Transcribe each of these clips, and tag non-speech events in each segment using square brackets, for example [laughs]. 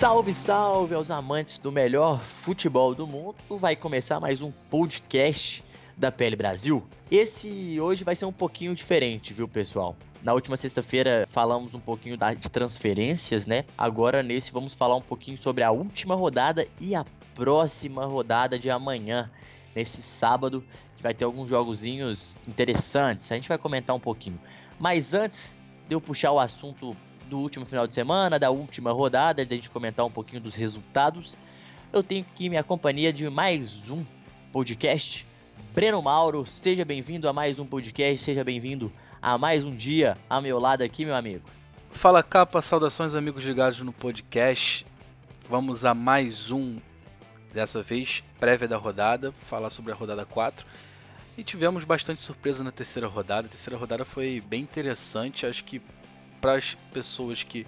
Salve, salve aos amantes do melhor futebol do mundo. Vai começar mais um podcast da PL Brasil. Esse hoje vai ser um pouquinho diferente, viu, pessoal? Na última sexta-feira falamos um pouquinho de transferências, né? Agora nesse vamos falar um pouquinho sobre a última rodada e a próxima rodada de amanhã, nesse sábado, que vai ter alguns jogozinhos interessantes. A gente vai comentar um pouquinho. Mas antes de eu puxar o assunto do último final de semana, da última rodada, de a gente comentar um pouquinho dos resultados, eu tenho aqui minha companhia de mais um podcast. Breno Mauro, seja bem-vindo a mais um podcast, seja bem-vindo a mais um dia ao meu lado aqui, meu amigo. Fala capa, saudações amigos ligados no podcast. Vamos a mais um, dessa vez, prévia da rodada, falar sobre a rodada 4. E tivemos bastante surpresa na terceira rodada. A terceira rodada foi bem interessante, acho que para as pessoas que,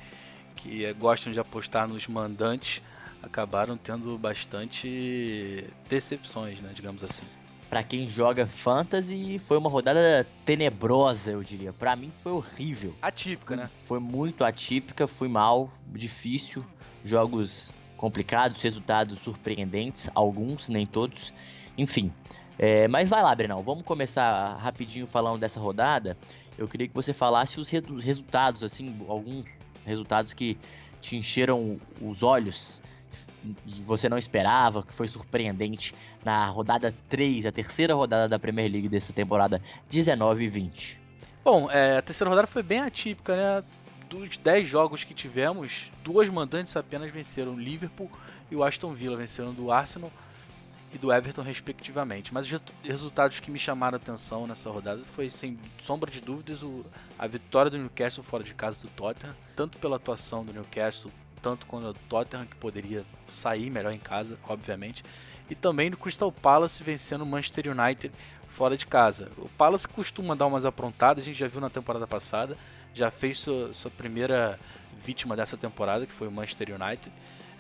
que eh, gostam de apostar nos mandantes, acabaram tendo bastante decepções, né, digamos assim. Pra quem joga fantasy, foi uma rodada tenebrosa, eu diria. Pra mim foi horrível. Atípica, né? Foi muito atípica, foi mal, difícil, jogos complicados, resultados surpreendentes, alguns, nem todos. Enfim, é, mas vai lá, Brenão, vamos começar rapidinho falando dessa rodada. Eu queria que você falasse os resultados, assim, alguns resultados que te encheram os olhos e você não esperava, que foi surpreendente na rodada 3, a terceira rodada da Premier League dessa temporada 19 e 20. Bom, é, a terceira rodada foi bem atípica, né? Dos 10 jogos que tivemos, duas mandantes apenas venceram Liverpool e o Aston Villa venceram do Arsenal e do Everton, respectivamente. Mas os resultados que me chamaram a atenção nessa rodada foi, sem sombra de dúvidas, o- a vitória do Newcastle fora de casa do Tottenham, tanto pela atuação do Newcastle, tanto quanto o Tottenham, que poderia sair melhor em casa, obviamente, e também do Crystal Palace vencendo o Manchester United fora de casa. O Palace costuma dar umas aprontadas, a gente já viu na temporada passada, já fez sua, sua primeira vítima dessa temporada, que foi o Manchester United.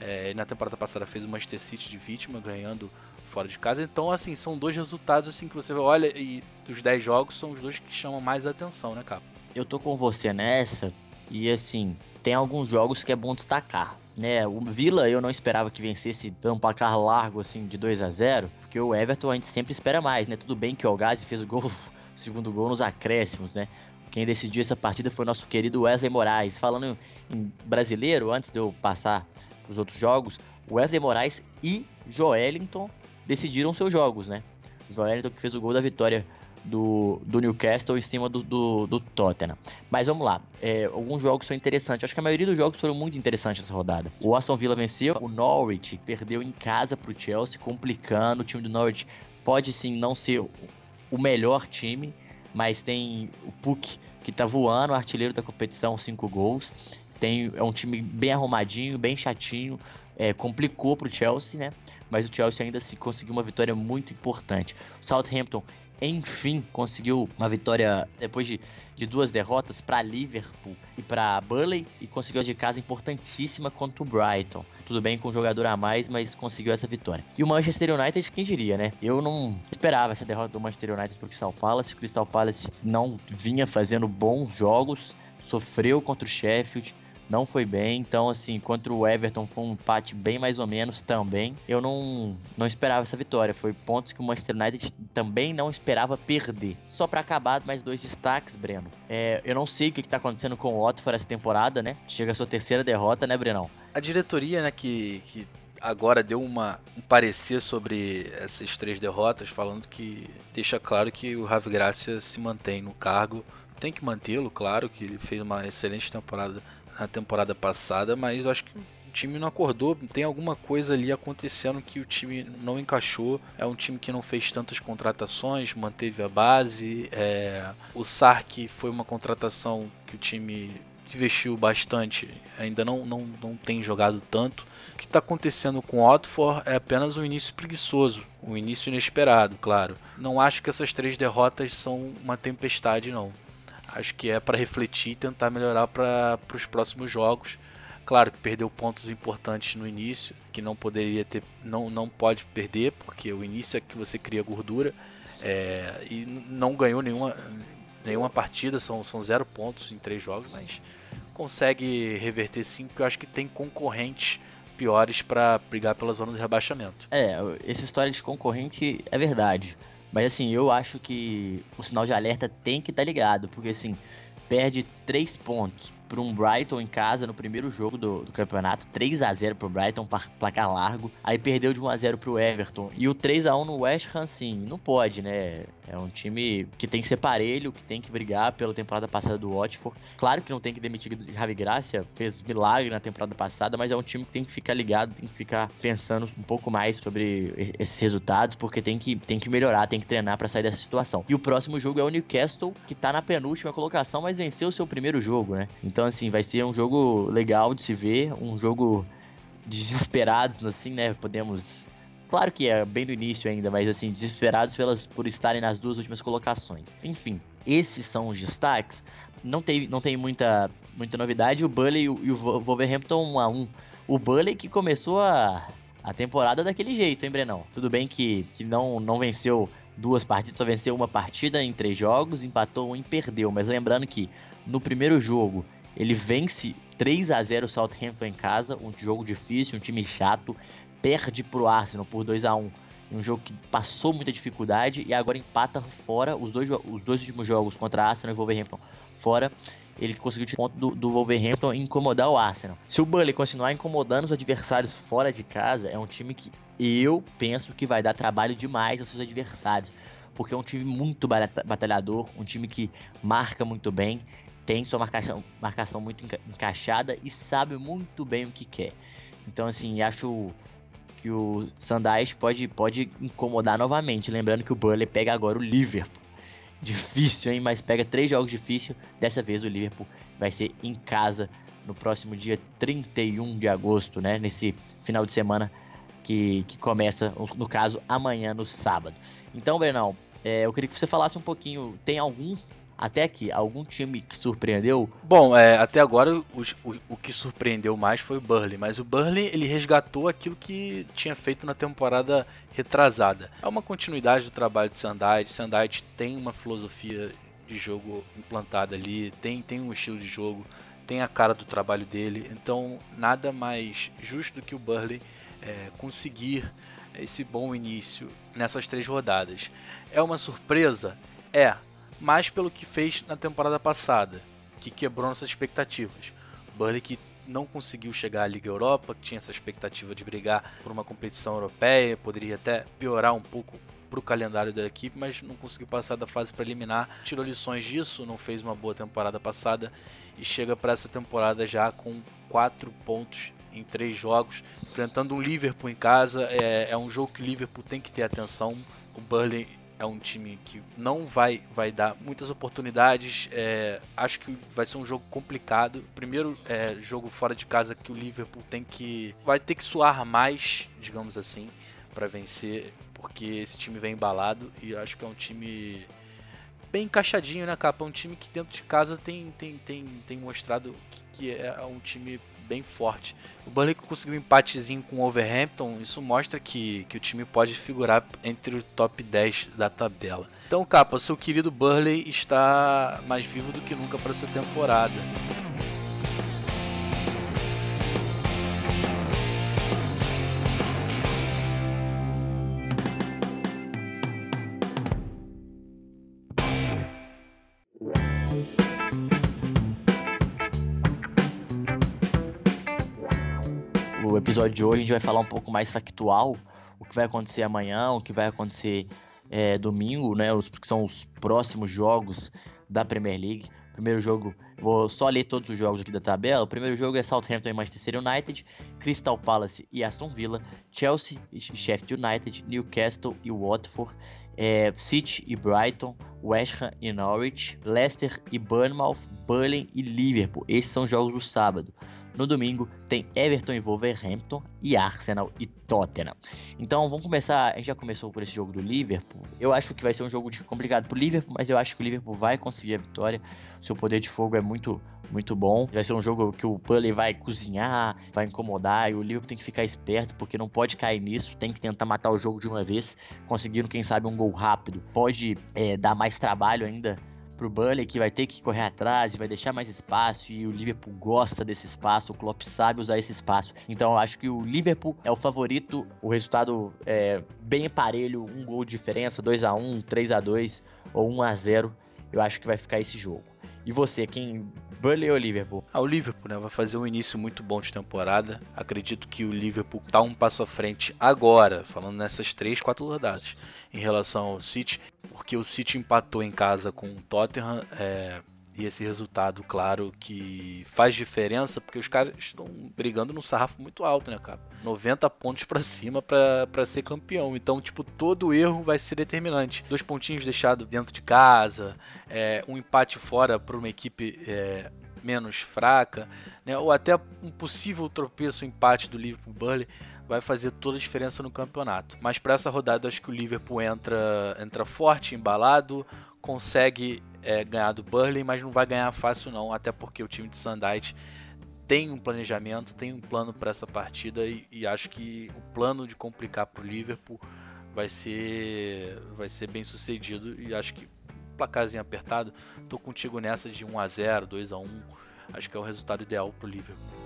É, na temporada passada fez o Manchester City de vítima, ganhando fora de casa. Então, assim, são dois resultados assim que você olha e dos 10 jogos são os dois que chamam mais atenção, né, Capa? eu tô com você nessa e assim, tem alguns jogos que é bom destacar, né? O Villa eu não esperava que vencesse dando um placar largo assim de 2 a 0, porque o Everton a gente sempre espera mais, né? Tudo bem que o Algazi fez o gol, [laughs] o segundo gol nos acréscimos, né? Quem decidiu essa partida foi nosso querido Wesley Moraes. Falando em brasileiro, antes de eu passar pros outros jogos, Wesley Moraes e Joelinton decidiram seus jogos, né? O Joelinton que fez o gol da vitória do, do Newcastle em cima do, do, do Tottenham. Mas vamos lá, é, alguns jogos são interessantes. Acho que a maioria dos jogos foram muito interessantes essa rodada. O Aston Villa venceu, o Norwich perdeu em casa pro Chelsea, complicando. O time do Norwich pode sim não ser o- o melhor time, mas tem o Puck que tá voando, artilheiro da competição, cinco gols. Tem, é um time bem arrumadinho, bem chatinho. É, complicou pro Chelsea, né? Mas o Chelsea ainda se conseguiu uma vitória muito importante. O Southampton enfim conseguiu uma vitória depois de, de duas derrotas para Liverpool e para Burley e conseguiu de casa importantíssima contra o Brighton. Tudo bem com um jogador a mais, mas conseguiu essa vitória. E o Manchester United, quem diria, né? Eu não esperava essa derrota do Manchester United pro Crystal Palace. O Crystal Palace não vinha fazendo bons jogos, sofreu contra o Sheffield, não foi bem. Então, assim, contra o Everton foi um empate bem mais ou menos também. Eu não, não esperava essa vitória. Foi pontos que o Manchester United também não esperava perder. Só para acabar, mais dois destaques, Breno. É, eu não sei o que, está acontecendo com o Watford essa temporada, né? Chega a sua terceira derrota, né, Brenão? A diretoria, né, que, que agora deu uma, um parecer sobre essas três derrotas, falando que deixa claro que o Ravi Gracia se mantém no cargo. Tem que mantê-lo, claro, que ele fez uma excelente temporada na temporada passada, mas eu acho que time não acordou, tem alguma coisa ali acontecendo que o time não encaixou. É um time que não fez tantas contratações, manteve a base. É... O Sark foi uma contratação que o time investiu bastante, ainda não, não, não tem jogado tanto. O que está acontecendo com o é apenas um início preguiçoso, um início inesperado, claro. Não acho que essas três derrotas são uma tempestade, não. Acho que é para refletir e tentar melhorar para os próximos jogos. Claro que perdeu pontos importantes no início, que não poderia ter, não, não pode perder, porque o início é que você cria gordura. É, e não ganhou nenhuma, nenhuma partida, são, são zero pontos em três jogos, mas consegue reverter sim, porque eu acho que tem concorrentes piores para brigar pela zona de rebaixamento. É, essa história de concorrente é verdade. Mas assim, eu acho que o sinal de alerta tem que estar tá ligado, porque assim, perde 3 pontos para um Brighton em casa no primeiro jogo do, do campeonato, 3 a 0 pro Brighton, placar largo. Aí perdeu de 1 a 0 pro Everton. E o 3 a 1 no West Ham, sim, não pode, né? É um time que tem que ser parelho, que tem que brigar pela temporada passada do Watford. Claro que não tem que demitir Javi Gracia, fez milagre na temporada passada, mas é um time que tem que ficar ligado, tem que ficar pensando um pouco mais sobre esses resultados, porque tem que, tem que melhorar, tem que treinar para sair dessa situação. E o próximo jogo é o Newcastle, que tá na penúltima colocação, mas venceu o seu primeiro jogo, né? Então, assim, vai ser um jogo legal de se ver, um jogo desesperados, assim, né? Podemos. Claro que é bem do início ainda, mas assim, desesperados pelas, por estarem nas duas últimas colocações. Enfim, esses são os destaques. Não tem, não tem muita, muita novidade. O Burley e o, Wolverhampton 1 a 1 O Burley que começou a, a temporada daquele jeito, hein, Brenão? Tudo bem que, que não, não venceu duas partidas, só venceu uma partida em três jogos, empatou um e perdeu. Mas lembrando que no primeiro jogo ele vence 3 a 0 o Southampton em casa, um jogo difícil, um time chato, perde pro Arsenal por 2 a 1 um jogo que passou muita dificuldade e agora empata fora os dois, os dois últimos jogos contra Arsenal e Wolverhampton fora. Ele conseguiu tirar ponto do, do Wolverhampton incomodar o Arsenal. Se o Burnley continuar incomodando os adversários fora de casa, é um time que eu penso que vai dar trabalho demais aos seus adversários. Porque é um time muito batalhador, um time que marca muito bem tem sua marcação, marcação muito encaixada e sabe muito bem o que quer. Então, assim, acho que o Sandais pode, pode incomodar novamente. Lembrando que o Burley pega agora o Liverpool. [laughs] Difícil, hein? Mas pega três jogos difíceis. Dessa vez o Liverpool vai ser em casa no próximo dia 31 de agosto, né? Nesse final de semana que, que começa, no caso, amanhã, no sábado. Então, Bernal, é, eu queria que você falasse um pouquinho. Tem algum até aqui, algum time que surpreendeu? Bom, é, até agora o, o, o, que surpreendeu mais foi o Burley, mas o Burley ele resgatou aquilo que tinha feito na temporada retrasada. É uma continuidade do trabalho de Sandite. Sandite tem uma filosofia de jogo implantada ali, tem, tem um estilo de jogo, tem a cara do trabalho dele, então nada mais justo do que o Burley é, conseguir esse bom início nessas três rodadas. É uma surpresa? É, mais pelo que fez na temporada passada, que quebrou nossas expectativas. Burnley que não conseguiu chegar à Liga Europa, que tinha essa expectativa de brigar por uma competição europeia, poderia até piorar um pouco para o calendário da equipe, mas não conseguiu passar da fase preliminar. Tirou lições disso, não fez uma boa temporada passada e chega para essa temporada já com quatro pontos em três jogos, enfrentando um Liverpool em casa. É, é um jogo que o Liverpool tem que ter atenção. O Burnley é um time que não vai, vai dar muitas oportunidades. É, acho que vai ser um jogo complicado. Primeiro é, jogo fora de casa que o Liverpool tem que. vai ter que suar mais, digamos assim, para vencer, porque esse time vem embalado e acho que é um time bem encaixadinho, né, capa? Um time que dentro de casa tem, tem, tem, tem mostrado que, que é um time bem forte. O Burnley conseguiu um empatezinho com o Overhampton, isso mostra que, que o time pode figurar entre o top 10 da tabela. Então, capa, seu querido Burley está mais vivo do que nunca para essa temporada. Episódio de hoje a gente vai falar um pouco mais factual, o que vai acontecer amanhã, o que vai acontecer é, domingo, né? Os, que são os próximos jogos da Premier League. Primeiro jogo, vou só ler todos os jogos aqui da tabela. O primeiro jogo é Southampton e Manchester United, Crystal Palace e Aston Villa, Chelsea e Sheffield United, Newcastle e Watford, é, City e Brighton, West Ham e Norwich, Leicester e Bournemouth, Burnley e Liverpool. Esses são os jogos do sábado. No domingo tem Everton e Wolverhampton e Arsenal e Tottenham. Então vamos começar. A gente já começou por esse jogo do Liverpool. Eu acho que vai ser um jogo complicado pro Liverpool, mas eu acho que o Liverpool vai conseguir a vitória. Seu poder de fogo é muito, muito bom. Vai ser um jogo que o Pulley vai cozinhar, vai incomodar e o Liverpool tem que ficar esperto porque não pode cair nisso. Tem que tentar matar o jogo de uma vez, conseguindo quem sabe um gol rápido. Pode é, dar mais trabalho ainda pro Burnley que vai ter que correr atrás e vai deixar mais espaço e o Liverpool gosta desse espaço, o Klopp sabe usar esse espaço. Então eu acho que o Liverpool é o favorito, o resultado é bem parelho, um gol de diferença, 2 a 1, 3 a 2 ou 1 a 0. Eu acho que vai ficar esse jogo. E você, quem Burnley ou Liverpool? Ah, o Liverpool, né? Vai fazer um início muito bom de temporada. Acredito que o Liverpool tá um passo à frente agora, falando nessas três, quatro rodadas, em relação ao City, porque o City empatou em casa com o Tottenham. É, e esse resultado, claro, que faz diferença, porque os caras estão brigando no sarrafo muito alto, né, cara? 90 pontos para cima para ser campeão. Então, tipo, todo erro vai ser determinante. Dois pontinhos deixados dentro de casa, é, um empate fora para uma equipe é, menos fraca, né? ou até um possível tropeço, empate do Liverpool Burley vai fazer toda a diferença no campeonato. Mas para essa rodada, acho que o Liverpool entra, entra forte, embalado, consegue é, ganhar do Burley, mas não vai ganhar fácil não, até porque o time de Sandite tem um planejamento, tem um plano para essa partida e, e, acho que o plano de complicar para o Liverpool vai ser vai ser bem sucedido e acho que placarzinho apertado, tô contigo nessa de 1 a 0, 2 a 1, acho que é o resultado ideal para o Liverpool.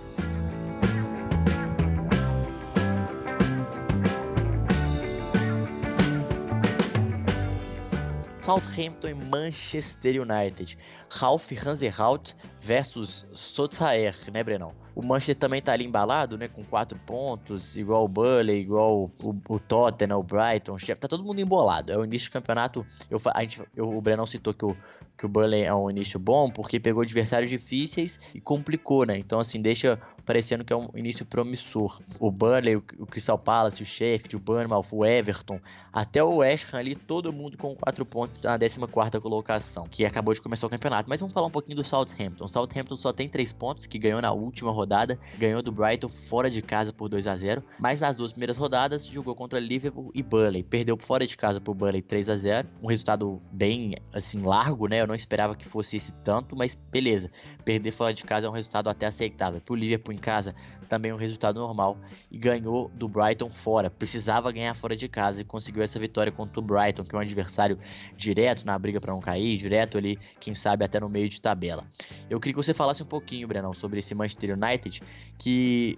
Southampton e Manchester United. Ralf Hasenhout versus Sotsaer, né, Brenão? O Manchester também tá ali embalado, né, com quatro pontos, igual o Burley, igual o, o Tottenham, o Brighton, o Sheffield, tá todo mundo embolado. É o início do campeonato, eu, a gente, eu, o Brenão citou que o, que o Burley é um início bom, porque pegou adversários difíceis e complicou, né? Então, assim, deixa parecendo que é um início promissor. O Burnley, o, Crystal Palace, o Sheffield, o Bournemouth, o Everton, até o West Ham ali, todo mundo com 4 pontos na 14ª colocação, que acabou de começar o campeonato. Mas vamos falar um pouquinho do Southampton. O Southampton só tem 3 pontos, que ganhou na última rodada, ganhou do Brighton fora de casa por 2 a 0 mas nas duas primeiras rodadas jogou contra Liverpool e Burnley. Perdeu fora de casa por Burnley 3 a 0 um resultado bem, assim, largo, né? Eu não esperava que fosse esse tanto, mas beleza. Perder fora de casa é um resultado até aceitável. Pro Liverpool em casa, também um resultado normal. E ganhou do Brighton fora. Precisava ganhar fora de casa e conseguiu essa vitória contra o Brighton, que é um adversário direto na briga para não cair, direto ali, quem sabe até no meio de tabela. Eu queria que você falasse um pouquinho, Brenão, sobre esse Manchester United que,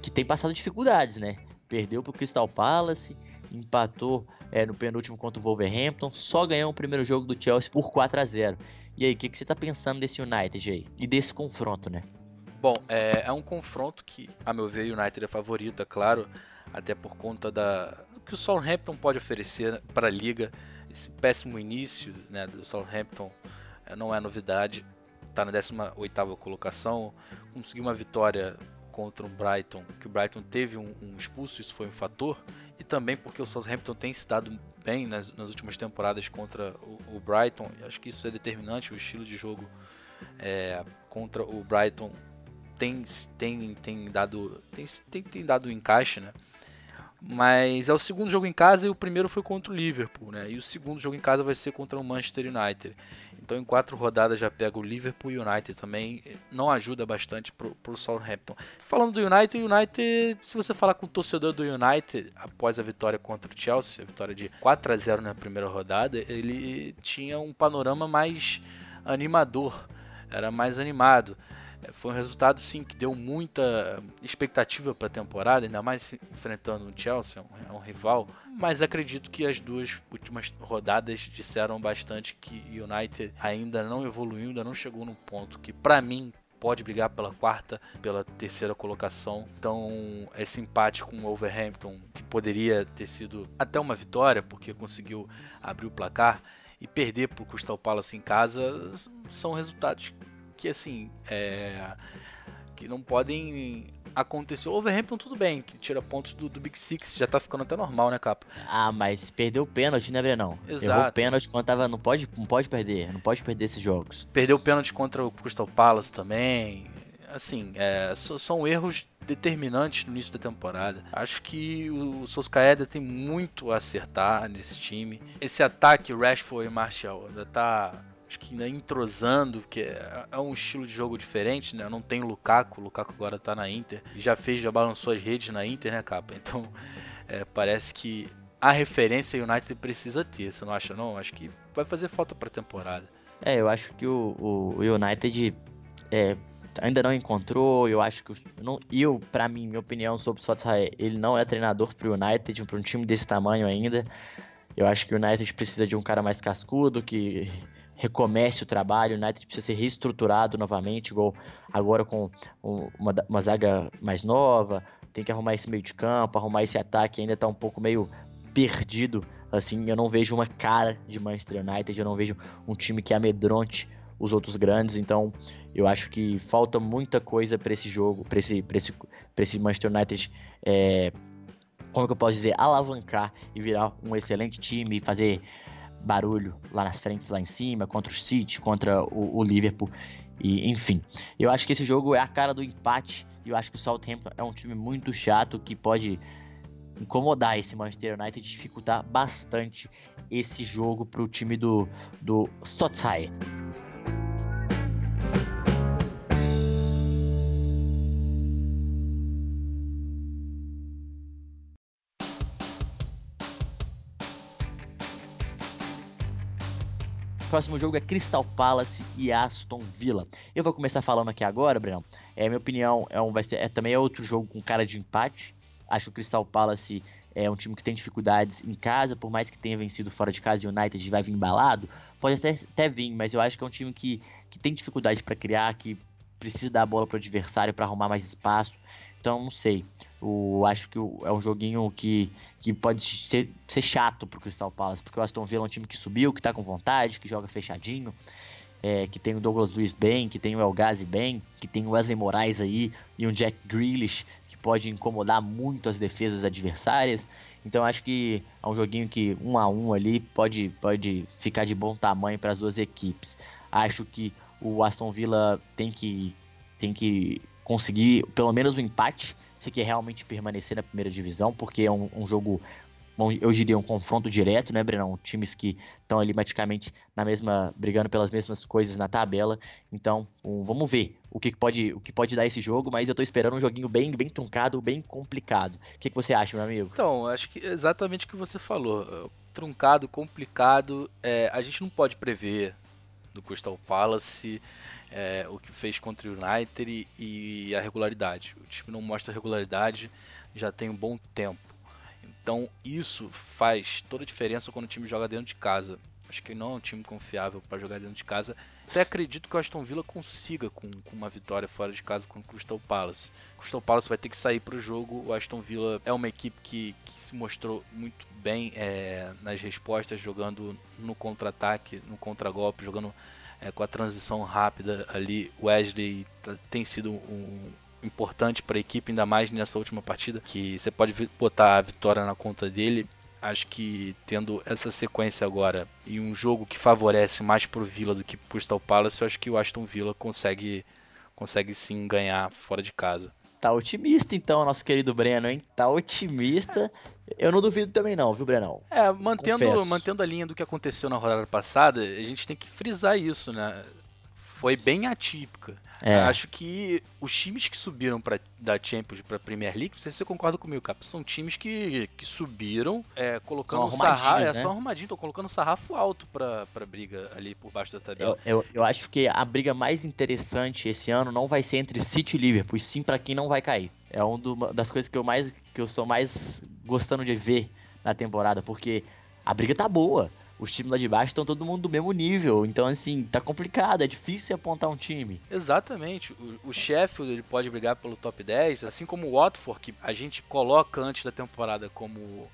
que tem passado dificuldades, né? Perdeu pro Crystal Palace, empatou é, no penúltimo contra o Wolverhampton, só ganhou o primeiro jogo do Chelsea por 4 a 0 E aí, o que, que você tá pensando desse United aí? E desse confronto, né? Bom, é, é um confronto que, a meu ver, o United é favorito, é claro, até por conta da, do que o Southampton pode oferecer para a liga. Esse péssimo início né, do Southampton é, não é novidade, está na 18ª colocação, conseguiu uma vitória contra o Brighton, que o Brighton teve um, um, expulso, isso foi um fator, e também porque o Southampton tem se dado bem nas, nas últimas temporadas contra o, o, Brighton, acho que isso é determinante, o estilo de jogo é, contra o Brighton tem, tem, tem dado tem, tem, tem dado encaixe, né? Mas é o segundo jogo em casa e o primeiro foi contra o Liverpool, né? E o segundo jogo em casa vai ser contra o Manchester United. Então em quatro rodadas já pega o Liverpool e o United também. Não ajuda bastante pro, pro Southampton. Falando do United, o United, se você falar com o torcedor do United após a vitória contra o Chelsea, a vitória de 4 a 0 na primeira rodada, ele tinha um panorama mais animador, era mais animado. Foi um resultado sim que deu muita expectativa para a temporada, ainda mais enfrentando o Chelsea, é um, rival. Mas acredito que as duas últimas rodadas disseram bastante que o United ainda não evoluiu, ainda não chegou no ponto que para mim pode brigar pela quarta, pela terceira colocação. Então, esse empate com o Wolverhampton, que poderia ter sido até uma vitória, porque conseguiu abrir o placar, e perder pro Crystal Palace em casa são resultados que assim é, que não podem acontecer. O Overhampton tudo bem, que tira pontos do, do, Big Six, já tá ficando até normal, né, Capa? Ah, mas perdeu o pênalti, né, Brenão? Exato. Errou o pênalti quando tava. Não pode, não pode perder, não pode perder esses jogos. Perdeu o pênalti contra o Crystal Palace também. Assim, é, são erros determinantes no início da temporada. Acho que o Solskjaer tem muito a acertar nesse time. Esse ataque, Rashford e Martial, ainda tá acho que ainda entrosando, que é, é, um estilo de jogo diferente, né? Não tem Lukaku, o Lukaku agora tá na Inter, já fez, já balançou as redes na Inter, né, capa? Então, é, parece que a referência o United precisa ter, você não acha não? Acho que vai fazer falta pra temporada. É, eu acho que o, o, United é, ainda não encontrou, eu acho que não, eu, para mim, minha opinião sobre o Sotsai, ele não é treinador pro United, para um time desse tamanho ainda. Eu acho que o United precisa de um cara mais cascudo, que recomece o trabalho, o United precisa ser reestruturado novamente, igual agora com uma, uma zaga mais nova, tem que arrumar esse meio de campo, arrumar esse ataque, ainda tá um pouco meio perdido, assim, eu não vejo uma cara de Manchester United, eu não vejo um time que amedronte os outros grandes, então eu acho que falta muita coisa para esse jogo, para esse, pra esse, esse Manchester United, é, como que eu posso dizer, alavancar e virar um excelente time, fazer barulho lá nas frentes, lá em cima, contra o City, contra o, o Liverpool. E, enfim, eu acho que esse jogo é a cara do empate. E eu acho que o Southampton é um time muito chato que pode incomodar esse Manchester United e dificultar bastante esse jogo para o time do, do Sotsai. Próximo jogo é Crystal Palace e Aston Villa. Eu vou começar falando aqui agora, Breno. É minha opinião, é um, vai ser, é, também é outro jogo com cara de empate. Acho que o Crystal Palace é um time que tem dificuldades em casa, por mais que tenha vencido fora de casa e o United vai vir embalado, pode até, até vir, mas eu acho que é um time que, que tem dificuldade para criar, que precisa dar a bola para o adversário para arrumar mais espaço. Então, não sei. Eu acho que é um joguinho que, que pode ser, ser chato pro Crystal Palace, porque o Aston Villa é um time que subiu, que tá com vontade, que joga fechadinho, é, que tem o Douglas Luiz bem, que tem o El Ghazi bem, que tem o Wesley Moraes aí e um Jack Grealish que pode incomodar muito as defesas adversárias. Então acho que é um joguinho que um a um ali pode, pode ficar de bom tamanho para as duas equipes. Acho que o Aston Villa tem que, tem que conseguir pelo menos um empate se quer realmente permanecer na primeira divisão, porque é um, um jogo, eu diria, um confronto direto, né, Brenão? Times que estão ali praticamente na mesma, brigando pelas mesmas coisas na tabela. Então, um, vamos ver o que pode, o que pode dar esse jogo, mas eu tô esperando um joguinho bem, bem truncado, bem complicado. O que, que você acha, meu amigo? Então, acho que exatamente o que você falou. Truncado, complicado, é, a gente não pode prever do Crystal Palace é, o que fez contra o United e, e a regularidade. O time não mostra regularidade já tem um bom tempo. Então isso faz toda a diferença quando o time joga dentro de casa. Acho que não é um time confiável para jogar dentro de casa. Até acredito que o Aston Villa consiga com, com uma vitória fora de casa com o Crystal Palace. O Crystal Palace vai ter que sair para o jogo. O Aston Villa é uma equipe que, que se mostrou muito bem é, nas respostas, jogando no contra-ataque, no contra-golpe, jogando é, com a transição rápida ali, Wesley tá, tem sido um, importante para a equipe, ainda mais nessa última partida, que você pode botar a vitória na conta dele. Acho que tendo essa sequência agora e um jogo que favorece mais pro Villa do que pro Crystal Palace, eu acho que o Aston Villa consegue, consegue sim ganhar fora de casa. Tá otimista então, nosso querido Breno, hein? Tá otimista. Eu não duvido também não, viu, Brenão? É, mantendo, mantendo a linha do que aconteceu na rodada passada, a gente tem que frisar isso, né? Foi bem atípica. É. Acho que os times que subiram pra, da Champions para a Premier League, não sei se você concorda comigo, Cap, são times que, que subiram é, colocando sarrafo, é, né? só arrumadinho, tô colocando sarrafo alto para pra briga ali por baixo da tabela. Eu, eu, eu, acho que a briga mais interessante esse ano não vai ser entre City e Liverpool, sim para quem não vai cair. É uma das coisas que eu mais que eu sou mais gostando de ver na temporada, porque a briga tá boa os times lá de baixo estão todo mundo do mesmo nível. Então, assim, tá complicado, é difícil apontar um time. Exatamente. O, o Sheffield ele pode brigar pelo top 10, assim como o Watford, que a gente coloca antes da temporada como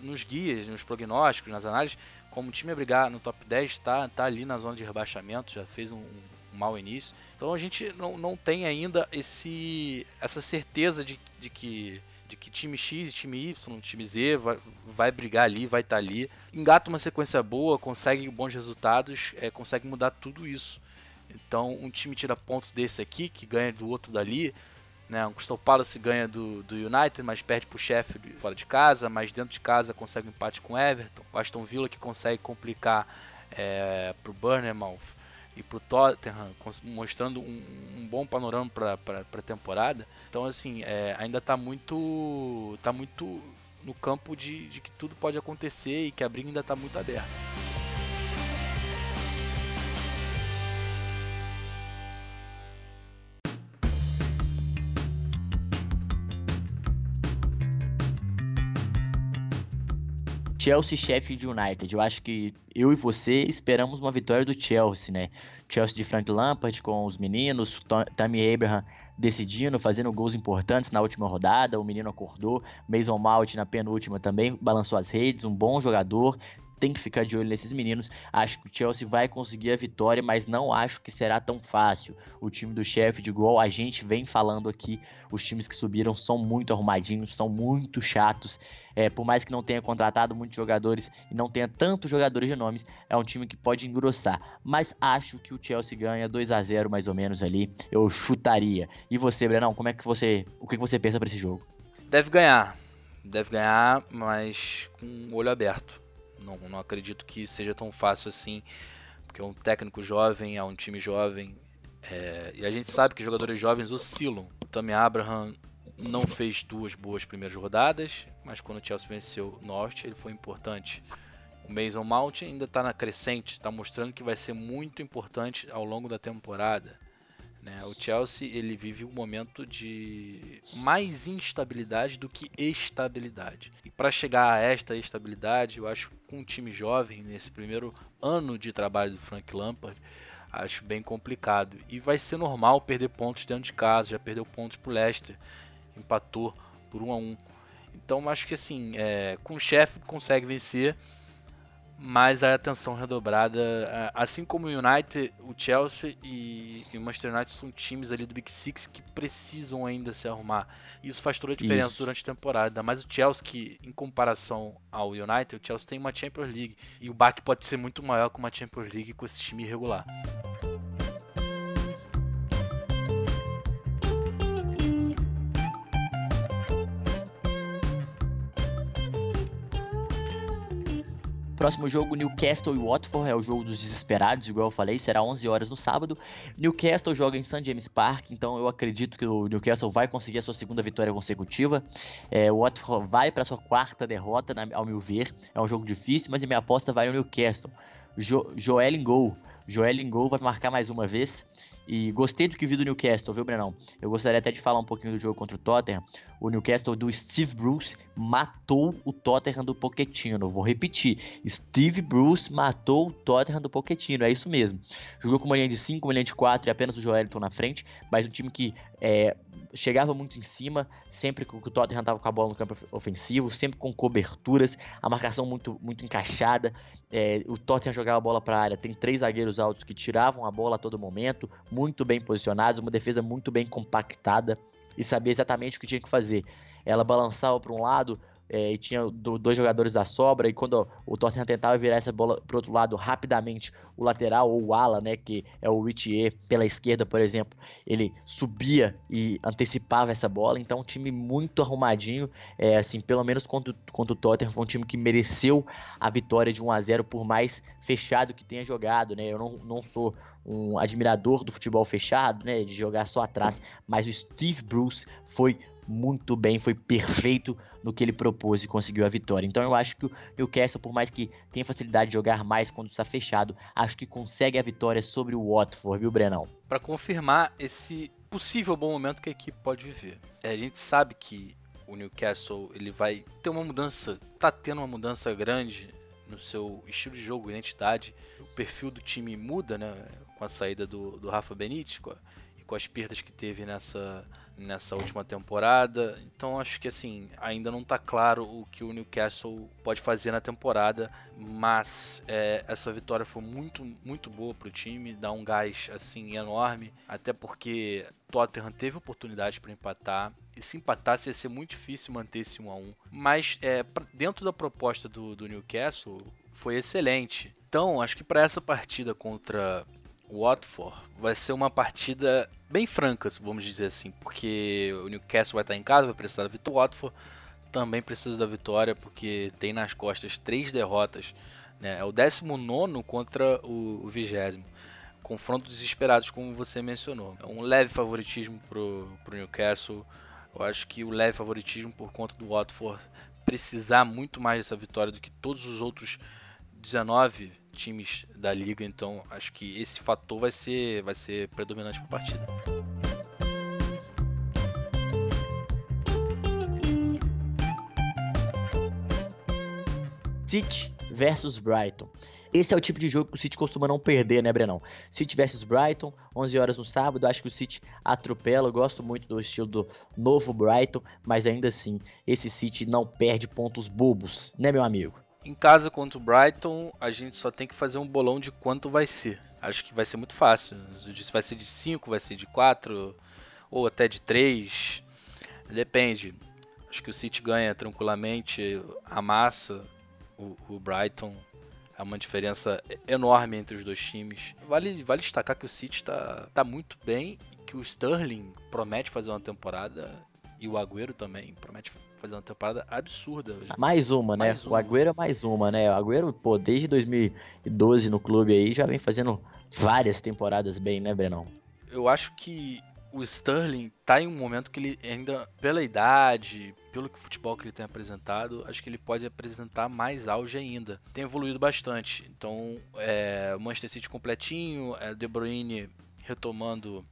nos guias, nos prognósticos, nas análises, como o time a brigar no top 10, tá, tá ali na zona de rebaixamento, já fez um, um mau início. Então a gente não, não tem ainda esse, essa certeza de, de que de que time X, time Y, time Z vai, vai brigar ali, vai estar tá ali. Engata uma sequência boa, consegue bons resultados, é, consegue mudar tudo isso. Então, um time tira ponto desse aqui, que ganha do outro dali. Né? O Crystal Palace ganha do, do United, mas perde para o Sheffield fora de casa, mas dentro de casa consegue um empate com o Everton. O Aston Villa que consegue complicar é, para o e para o Tottenham, mostrando um, um bom panorama para a temporada. Então, assim, é, ainda está muito, tá muito no campo de, de que tudo pode acontecer e que a briga ainda está muito aberta. Chelsea Sheffield United. Eu acho que eu e você esperamos uma vitória do Chelsea, né? Chelsea de Frank Lampard com os meninos, Tammy Abraham decidindo, fazendo gols importantes na última rodada. O menino acordou, Mason Mount na penúltima também balançou as redes, um bom jogador tem que ficar de olho nesses meninos. Acho que o Chelsea vai conseguir a vitória, mas não acho que será tão fácil. O time do Sheffield, igual a gente vem falando aqui, os times que subiram são muito arrumadinhos, são muito chatos. É, por mais que não tenha contratado muitos jogadores e não tenha tantos jogadores de nomes, é um time que pode engrossar. Mas acho que o Chelsea ganha 2 a 0 mais ou menos ali. Eu chutaria. E você, Brenão, como é que você, o que você pensa para esse jogo? Deve ganhar. Deve ganhar, mas com o olho aberto. Não, não acredito que seja tão fácil assim, porque é um técnico jovem, é um time jovem. É, e a gente sabe que jogadores jovens oscilam. O Abraham não fez duas boas primeiras rodadas, mas quando o Chelsea venceu o Norte, ele foi importante. O Mason Mount ainda está na crescente, está mostrando que vai ser muito importante ao longo da temporada. Né? O Chelsea ele vive um momento de mais instabilidade do que estabilidade. E para chegar a esta estabilidade, eu acho que com um time jovem, nesse primeiro ano de trabalho do Frank Lampard, acho bem complicado. E vai ser normal perder pontos dentro de casa, já perdeu pontos para o Leicester, empatou por 1 a 1 Então acho que assim, é, com o chefe consegue vencer mas a atenção redobrada, assim como o United, o Chelsea e, o Manchester United são times ali do Big Six que precisam ainda se arrumar. Isso faz toda a diferença Isso. durante a temporada. Mas o Chelsea, que em comparação ao United, o Chelsea tem uma Champions League e o baque pode ser muito maior que uma Champions League com esse time irregular. Próximo jogo, Newcastle e Watford, é o jogo dos desesperados, igual eu falei, será 11 horas no sábado. Newcastle joga em St. James Park, então eu acredito que o Newcastle vai conseguir a sua segunda vitória consecutiva. É, o Watford vai para sua quarta derrota, ao meu ver. É um jogo difícil, mas a minha aposta vai no Newcastle. Jo Joel gol. Joel gol vai marcar mais uma vez. E gostei do que vi do Newcastle, viu, Brenão? Eu gostaria até de falar um pouquinho do jogo contra o Tottenham. O Newcastle do Steve Bruce matou o Tottenham do Pochettino. Vou repetir. Steve Bruce matou o Tottenham do Pochettino. É isso mesmo. Jogou com uma linha de 5, uma linha de 4 e apenas o Joelton na frente. Mas um time que é, chegava muito em cima, sempre que o Tottenham estava com a bola no campo ofensivo, sempre com coberturas, a marcação muito, muito encaixada. É, o Tottenham jogava a bola para a área, tem três zagueiros altos que tiravam a bola a todo momento, muito bem posicionados, uma defesa muito bem compactada e sabia exatamente o que tinha que fazer. Ela balançava para um lado, é, e tinha do, dois jogadores da sobra, e quando o Tottenham tentava virar essa bola pro outro lado rapidamente, o lateral ou o ala, né, que é o Richier, pela esquerda, por exemplo, ele subia e antecipava essa bola, então um time muito arrumadinho, é, assim, pelo menos contra, contra o Tottenham, foi um time que mereceu a vitória de 1 a 0 por mais fechado que tenha jogado, né, eu não, não sou um admirador do futebol fechado, né, de jogar só atrás, mas o Steve Bruce foi muito bem, foi perfeito no que ele propôs e conseguiu a vitória. Então eu acho que o Newcastle, por mais que tenha facilidade de jogar mais quando está fechado, acho que consegue a vitória sobre o Watford, viu, Brenão? Para confirmar esse possível bom momento que a equipe pode viver. É, a gente sabe que o Newcastle ele vai ter uma mudança, tá tendo uma mudança grande no seu estilo de jogo, identidade. O perfil do time muda, né? Com a saída do, do Rafa Benítez com a, e com as perdas que teve nessa nessa última temporada. Então acho que assim, ainda não está claro o que o Newcastle pode fazer na temporada, mas é, essa vitória foi muito, muito boa para o time, dá um gás assim enorme, até porque Tottenham teve oportunidade para empatar. E se empatasse ia ser muito difícil manter esse 1 a 1 Mas é, dentro da proposta do, do Newcastle foi excelente. Então, acho que para essa partida contra Watford vai ser uma partida bem franca, vamos dizer assim, porque o Newcastle vai estar em casa, vai precisar da vitória. O Watford também precisa da vitória, porque tem nas costas três derrotas. Né? É o 19 contra o, o 20. Confrontos desesperados, como você mencionou. É um leve favoritismo pro, pro Newcastle. Eu acho que o leve favoritismo por conta do Watford precisar muito mais dessa vitória do que todos os outros 19 times da liga, então acho que esse fator vai ser, vai ser predominante para a partida. City versus Brighton. Esse é o tipo de jogo que o City costuma não perder, né, Brenão? City versus Brighton, 11 horas no sábado. Acho que o City atropela. Eu gosto muito do estilo do novo Brighton, mas ainda assim, esse City não perde pontos bobos, né, meu amigo? Em casa contra o Brighton, a gente só tem que fazer um bolão de quanto vai ser. Acho que vai ser muito fácil. Vai ser de 5, vai ser de 4 ou até de 3. Depende. Acho que o City ganha tranquilamente, amassa o, o Brighton. É uma diferença enorme entre os dois times. Vale, vale destacar que o City está tá muito bem que o Sterling promete fazer uma temporada e o Agüero também promete fazer uma temporada absurda. Mais uma, né? Mais. O Agüero é mais uma, né? O Agüero, pô, desde 2012 no clube aí, já vem fazendo várias temporadas bem, né, Brenão? Eu acho que o Sterling tá em um momento que ele ainda, pela idade, pelo que futebol que ele tem apresentado, acho que ele pode apresentar mais auge ainda. Tem evoluído bastante. Então, é, Manchester City completinho, é, De Bruyne retomando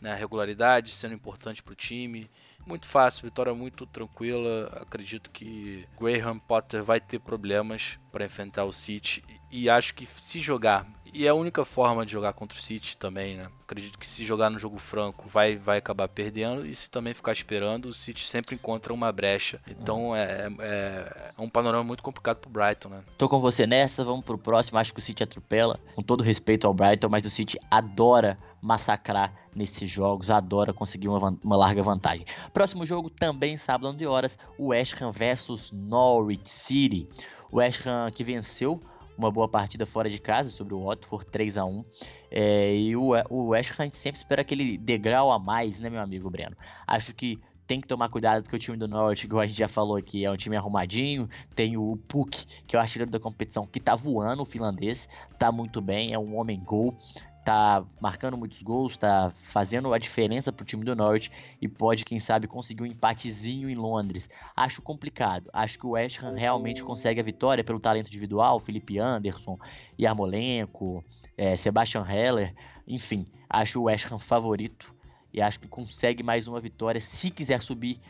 né, a regularidade, sendo importante para o time. Muito fácil, vitória muito tranquila. Acredito que Graham Potter vai ter problemas para enfrentar o City e acho que se jogar e é a única forma de jogar contra o City também, né? Acredito que se jogar no jogo franco vai, vai acabar perdendo e se também ficar esperando, o City sempre encontra uma brecha. Então é, é, é um panorama muito complicado pro Brighton, né? Tô com você nessa, vamos pro próximo. Acho que o City atropela, com todo respeito ao Brighton, mas o City adora massacrar nesses jogos, adora conseguir uma, uma larga vantagem. Próximo jogo também sábado 11 horas, o West Ham versus Norwich City. O West Ham que venceu uma boa partida fora de casa sobre o Watford 3 a 1 é, e o, o West Ham sempre espera aquele degrau a mais, né, meu amigo Breno? Acho que tem que tomar cuidado porque o time do Norte, igual a gente já falou aqui, é um time arrumadinho. Tem o Puk, que é o artilheiro da competição, que tá voando, o finlandês, tá muito bem, é um homem gol tá marcando muitos gols, tá fazendo a diferença pro time do Norte e pode, quem sabe, conseguir um empatezinho em Londres. Acho complicado. Acho que o West Ham realmente consegue a vitória pelo talento individual, Felipe Anderson, Yarmolenko, é, Sebastian Heller, enfim, acho o West Ham favorito e acho que consegue mais uma vitória se quiser subir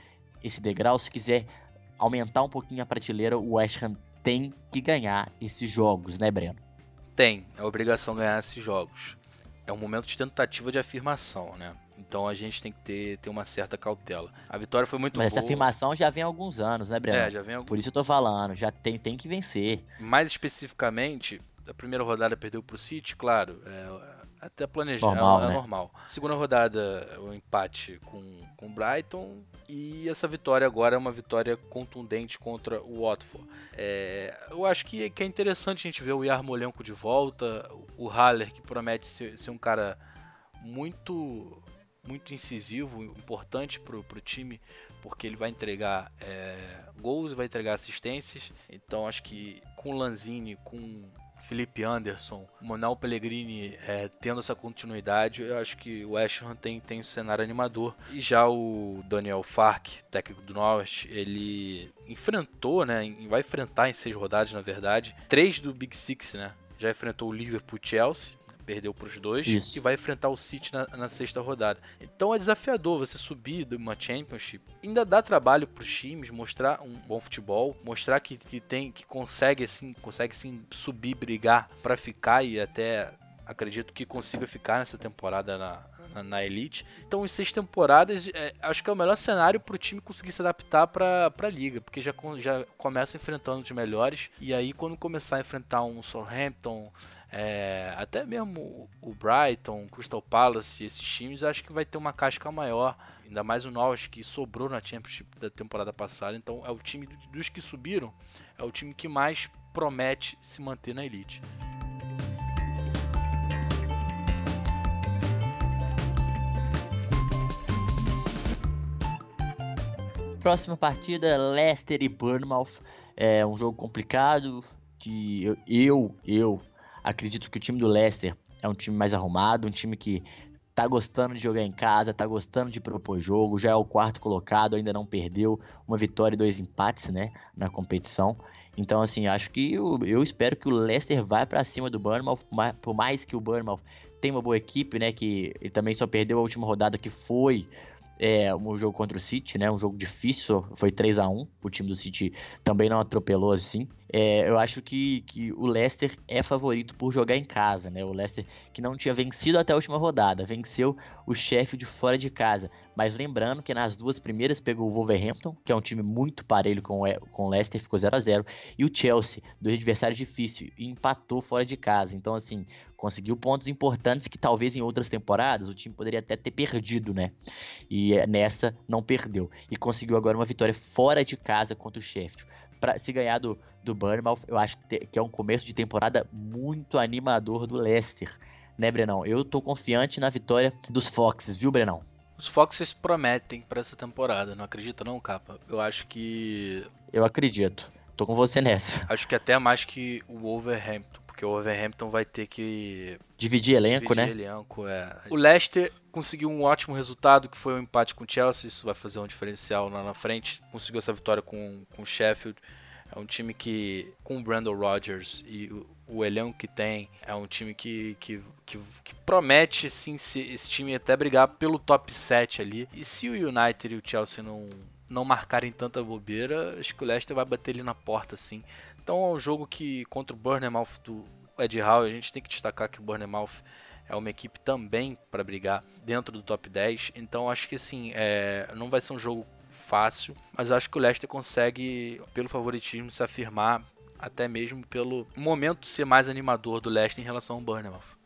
esse degrau, se quiser aumentar um pouquinho a prateleira, o West Ham tem que ganhar esses jogos, né, Breno? Tem, é obrigação ganhar esses jogos é um momento de tentativa de afirmação, né? Então a gente tem que ter, ter uma certa cautela. A vitória foi muito Mas boa. essa afirmação já vem há alguns anos, né, Breno? É, já vem alguns... Por isso eu tô falando, já tem, tem que vencer. Mais especificamente, a primeira rodada perdeu pro City, claro. É, até planejar, normal, é, é né? normal. Segunda rodada, o empate com o Brighton. E essa vitória agora é uma vitória contundente contra o Watford. É, eu acho que, que, é interessante a gente ver o Yarmolenko de volta. O Haller, que promete ser, ser um cara muito muito incisivo, importante pro, pro time, porque ele vai entregar é, gols, vai entregar assistências. Então acho que com o Lanzini, com Felipe Anderson, Manuel Pellegrini é, tendo essa continuidade, eu acho que o West Ham tem, tem um cenário animador. E já o Daniel Fark, técnico do Norwich, ele enfrentou, né, vai enfrentar em seis rodadas, na verdade, três do Big Six, né? Já enfrentou o Liverpool Chelsea, perdeu para os dois Isso. e vai enfrentar o City na, na, sexta rodada. Então é desafiador você subir de uma Championship. Ainda dá trabalho para os times mostrar um bom futebol, mostrar que, que tem que consegue assim, consegue sim subir, brigar para ficar e até acredito que consiga ficar nessa temporada na, na, na Elite. Então, em seis temporadas, é, acho que é o melhor cenário para o time conseguir se adaptar para a liga, porque já, já começa enfrentando os melhores. E aí, quando começar a enfrentar um Southampton, é, até mesmo o Brighton, Crystal Palace, esses times, acho que vai ter uma casca maior. Ainda mais o Norwich que sobrou na Championship da temporada passada. Então é o time dos que subiram, é o time que mais promete se manter na elite. Próxima partida, Leicester e Bournemouth. É um jogo complicado que eu, eu, eu acredito que o time do Leicester é um time mais arrumado, um time que tá gostando de jogar em casa, tá gostando de propor jogo, já é o quarto colocado, ainda não perdeu, uma vitória e dois empates, né, na competição. Então, assim, acho que eu, eu espero que o Leicester vá para cima do Bournemouth, por mais que o Bournemouth tenha uma boa equipe, né, que ele também só perdeu a última rodada que foi é, um jogo contra o City, né? Um jogo difícil, foi 3 a 1 O time do City também não atropelou assim. É, eu acho que, que o Leicester é favorito por jogar em casa, né? O Leicester que não tinha vencido até a última rodada, venceu o Sheffield fora de casa. Mas lembrando que nas duas primeiras pegou o Wolverhampton, que é um time muito parelho com o, com o Leicester, ficou 0 a 0 e o Chelsea, do adversário difícil, e empatou fora de casa. Então, assim, conseguiu pontos importantes que talvez em outras temporadas o time poderia até ter perdido, né? E é, nessa não perdeu. E conseguiu agora uma vitória fora de casa contra o Sheffield pra se ganhar do, do Bournemouth, eu acho que, te, que é um começo de temporada muito animador do Leicester, né, Brenão? Eu tô confiante na vitória dos Foxes, viu, Brenão? Os Foxes prometem para essa temporada, não acredita não, capa? Eu acho que. Eu acredito. Tô com você nessa. Acho que até mais que o Wolverhampton, porque o Wolverhampton vai ter que dividir elenco, dividir né? Elenco, é. O Leicester conseguiu um ótimo resultado, que foi um empate com o Chelsea, isso vai fazer um diferencial lá na frente. Conseguiu essa vitória com, com o Sheffield. É um time que, com o Brandon Rodgers e o, o elenco que tem, é um time que, que, que, que promete sim se, esse time até brigar pelo top 7 ali. E se o United e o Chelsea não, não marcarem tanta bobeira, acho que o Leicester vai bater ali na porta sim. Então é um jogo que contra o Bournemouth do Ed Howe, a gente tem que destacar que o Bournemouth é uma equipe também para brigar dentro do top 10. Então acho que assim, é, não vai ser um jogo fácil, mas acho que o Leicester consegue, pelo favoritismo, se afirmar, até mesmo pelo momento ser mais animador do Leicester em relação ao Bournemouth.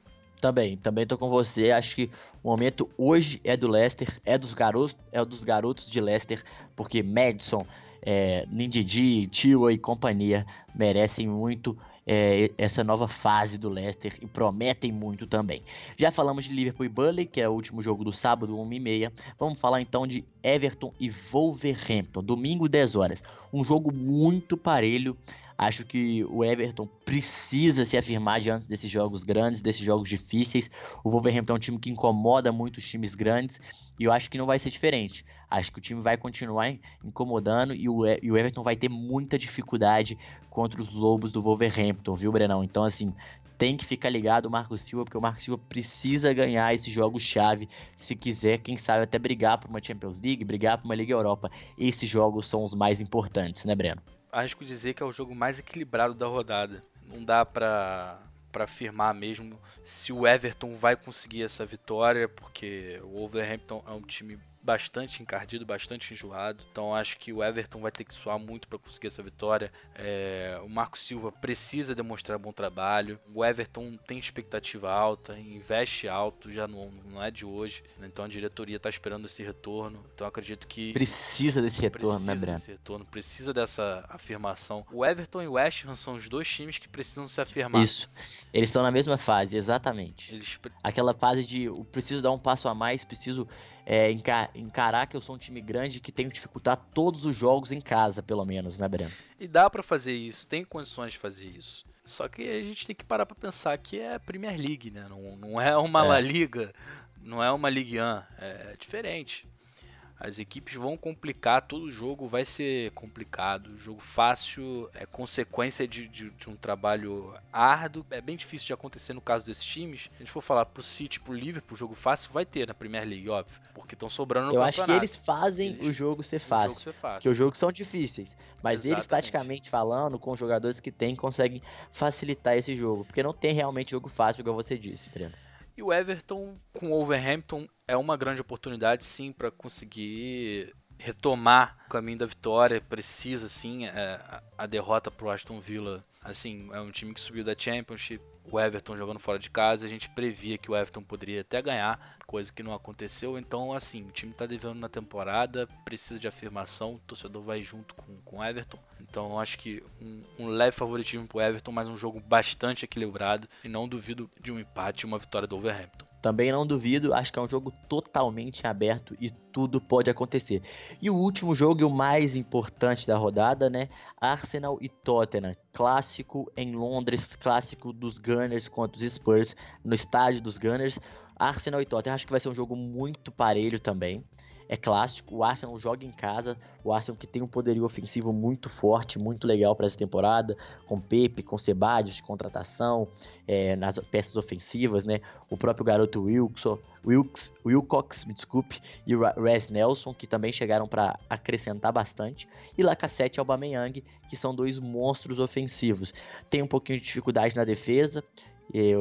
Também, também tô com você. Acho que o momento hoje é do Leicester, é dos garotos, é dos garotos de Leicester, porque Madison, é, Nindidi, Tua e companhia merecem muito é, essa nova fase do Leicester e prometem muito também. Já falamos de Liverpool e Burnley, que é o último jogo do sábado, 1h30. Vamos falar então de Everton e Wolverhampton, domingo 10 horas. Um jogo muito parelho. Acho que o Everton precisa se afirmar diante desses jogos grandes, desses jogos difíceis. O Wolverhampton é um time que incomoda muito os times grandes e eu acho que não vai ser diferente. Acho que o time vai continuar incomodando e o, e o Everton vai ter muita dificuldade contra os Lobos do Wolverhampton, viu, Brenão? Então, assim, tem que ficar ligado o Marco Silva, porque o Marco Silva precisa ganhar esse jogo-chave se quiser, quem sabe, até brigar por uma Champions League, brigar por uma Liga Europa. Esses jogos são os mais importantes, né, Breno? Arrisco dizer que é o jogo mais equilibrado da rodada. Não dá pra para afirmar mesmo se o Everton vai conseguir essa vitória, porque o Wolverhampton é um time bastante encardido, bastante enjoado. Então acho que o Everton vai ter que suar muito para conseguir essa vitória. É, o Marco Silva precisa demonstrar bom trabalho. O Everton tem expectativa alta, investe alto, já não, não é de hoje. Então a diretoria está esperando esse retorno. Então acredito que precisa desse retorno, precisa né, Breno? Desse retorno, precisa dessa afirmação. O Everton e o West Ham são os dois times que precisam se afirmar. Isso. Eles estão na mesma fase, exatamente. Eles... Aquela fase de preciso dar um passo a mais, preciso é, encarar que eu sou um time grande que tenho que dificultar todos os jogos em casa, pelo menos, né, Breno? E dá para fazer isso, tem condições de fazer isso. Só que a gente tem que parar para pensar que é Premier League, né? Não, não é uma é. La Liga, não é uma Ligue 1, é diferente. As equipes vão complicar, todo jogo vai ser complicado. O jogo fácil é consequência de, de, de, um trabalho árduo. É bem difícil de acontecer no caso desses times. Se a gente for falar pro City, pro Liverpool, jogo fácil vai ter na Premier League, óbvio. Porque estão sobrando no Eu campeonato. acho que eles fazem eles, o jogo ser fácil. Jogo ser fácil. Porque os jogos são difíceis. Mas Exatamente. eles, taticamente falando, com os jogadores que tem, conseguem facilitar esse jogo. Porque não tem realmente jogo fácil, igual você disse, Breno. E o Everton com o Overhampton é uma grande oportunidade, sim, para conseguir retomar o caminho da vitória. Precisa, sim, é, a derrota para o Aston Villa. Assim, é um time que subiu da Championship, o Everton jogando fora de casa, a gente previa que o Everton poderia até ganhar, coisa que não aconteceu. Então, assim, o time está devendo na temporada, precisa de afirmação, o torcedor vai junto com o Everton. Então, acho que um, um leve favoritismo para o Everton, mas um jogo bastante equilibrado e não duvido de um empate e uma vitória do Overhampton. Também não duvido, acho que é um jogo totalmente aberto e tudo pode acontecer. E o último jogo e o mais importante da rodada, né? Arsenal e Tottenham, clássico em Londres, clássico dos Gunners contra os Spurs, no estádio dos Gunners. Arsenal e Tottenham, acho que vai ser um jogo muito parelho também é clássico. O Arsenal joga em casa. O Arsenal que tem um poderio ofensivo muito forte, muito legal para essa temporada, com Pepe, com Sebadios contratação, é, nas peças ofensivas, né? O próprio garoto Wilks, Wilcox, me desculpe, e o Res Nelson, que também chegaram para acrescentar bastante. E Lacazette e Aubameyang, que são dois monstros ofensivos. Tem um pouquinho de dificuldade na defesa,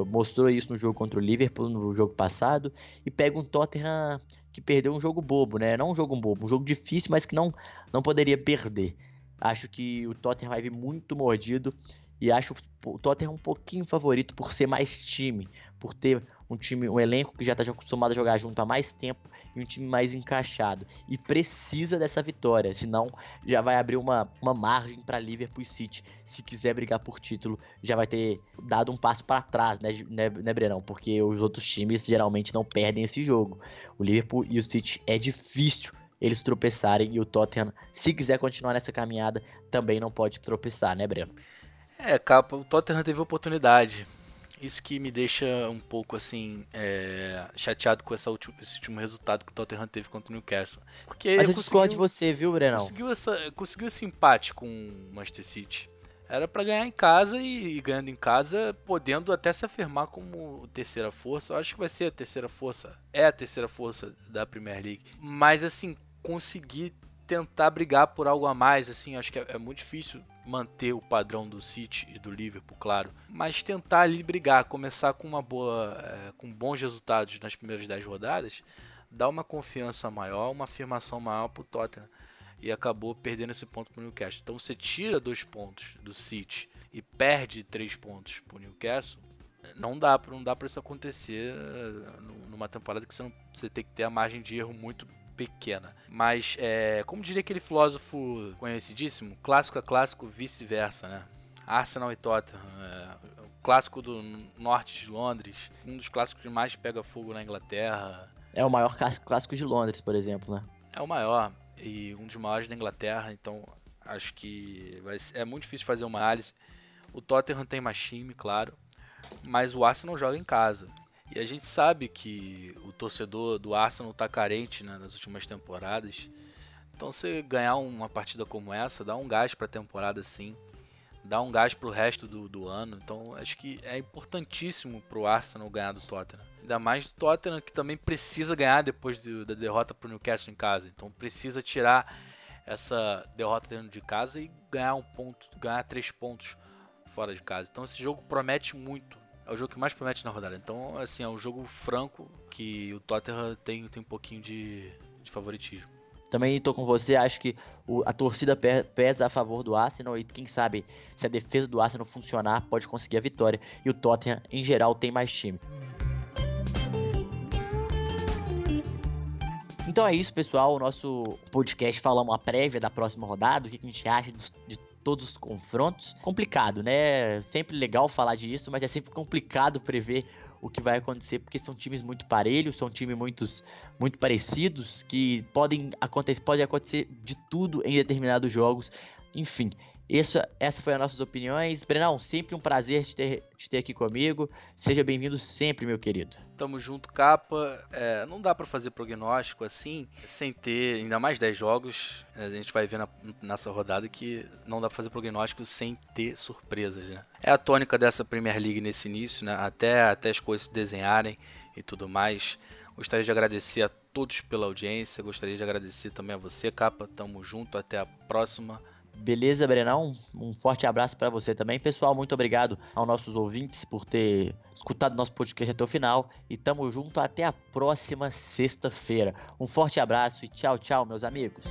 mostrou isso no jogo contra o Liverpool no jogo passado e pega um Tottenham que perdeu um jogo bobo, né? Não um jogo bobo, um jogo difícil, mas que não, não poderia perder. Acho que o Tottenham vai vir muito mordido e acho o Tottenham um pouquinho favorito por ser mais time, por ter um time, um elenco que já está acostumado a jogar junto há mais tempo e um time mais encaixado. E precisa dessa vitória, senão já vai abrir uma, uma margem para Liverpool City. Se quiser brigar por título, já vai ter dado um passo para trás, né, né, né, Brenão? Porque os outros times geralmente não perdem esse jogo. O Liverpool e o City é difícil eles tropeçarem e o Tottenham, se quiser continuar nessa caminhada, também não pode tropeçar, né, Breno? É, capa, o Tottenham teve oportunidade. Isso que me deixa um pouco assim é, chateado com essa última, esse último resultado que o Tottenham teve contra o Newcastle. Porque Mas eu discordo de você, viu, Brenão? Conseguiu, essa, conseguiu esse empate com o Manchester City. Era para ganhar em casa e, e, ganhando em casa, podendo até se afirmar como terceira força. Eu acho que vai ser a terceira força. É a terceira força da Premier League. Mas assim, conseguir tentar brigar por algo a mais, assim, acho que é, é muito difícil manter o padrão do City e do Liverpool, claro, mas tentar ali brigar, começar com uma boa, é, com bons resultados nas primeiras 10 rodadas, dá uma confiança maior, uma afirmação maior para o Tottenham e acabou perdendo esse ponto para o Newcastle. Então você tira dois pontos do City e perde três pontos para o Newcastle, não dá não dá para isso acontecer eh, numa temporada que você, não, você tem que ter a margem de erro muito pequena. Mas, é, como diria aquele filósofo conhecidíssimo, clássico é clássico, vice-versa, né? Arsenal e Tottenham, é, o clássico do norte de Londres, um dos clássicos que mais pega fogo na Inglaterra. É o maior clássico de Londres, por exemplo, né? É o maior e um dos maiores da Inglaterra, então acho que vai, é muito difícil fazer uma análise. O Tottenham tem mais time, claro, mas o Arsenal joga em casa. E a gente sabe que o torcedor do Arsenal está carente né, nas últimas temporadas. Então, você ganhar uma partida como essa, dá um gás para a temporada sim, dá um gás para o resto do, do ano. Então, acho que é importantíssimo para o Arsenal ganhar do Tottenham. Ainda mais do Tottenham, que também precisa ganhar depois de, da derrota para o Newcastle em casa. Então, precisa tirar essa derrota dentro de casa e ganhar um ponto, ganhar três pontos fora de casa. Então, esse jogo promete muito é o jogo que mais promete na rodada. Então, assim, é um jogo franco que o Tottenham tem, tem um pouquinho de, de favoritismo. Também estou com você, acho que o, a torcida pesa a favor do Arsenal e quem sabe se a defesa do Arsenal funcionar pode conseguir a vitória e o Tottenham em geral tem mais time. Então é isso, pessoal. O nosso podcast falamos a prévia da próxima rodada, o que a gente acha de todos os confrontos. Complicado, né? Sempre legal falar disso, mas é sempre complicado prever o que vai acontecer, porque são times muito parelhos, são times muitos, muito parecidos, que podem acontecer, pode acontecer de tudo em determinados jogos. Enfim, Isso, essa foi as nossas opiniões. Brenão, sempre um prazer te ter, te ter aqui comigo. Seja bem-vindo sempre, meu querido. Tamo junto, capa. É, não dá para fazer prognóstico assim, sem ter ainda mais 10 jogos. A gente vai ver na, nessa rodada que não dá pra fazer prognóstico sem ter surpresas, né? É a tônica dessa Premier League nesse início, né? Até, até as coisas se desenharem e tudo mais. Gostaria de agradecer a todos pela audiência. Gostaria de agradecer também a você, capa. Tamo junto. Até a próxima. Beleza, Brenão? Um forte abraço para você também. Pessoal, muito obrigado aos nossos ouvintes por ter escutado nosso podcast até o final. E tamo junto até a próxima sexta-feira. Um forte abraço e tchau, tchau, meus amigos.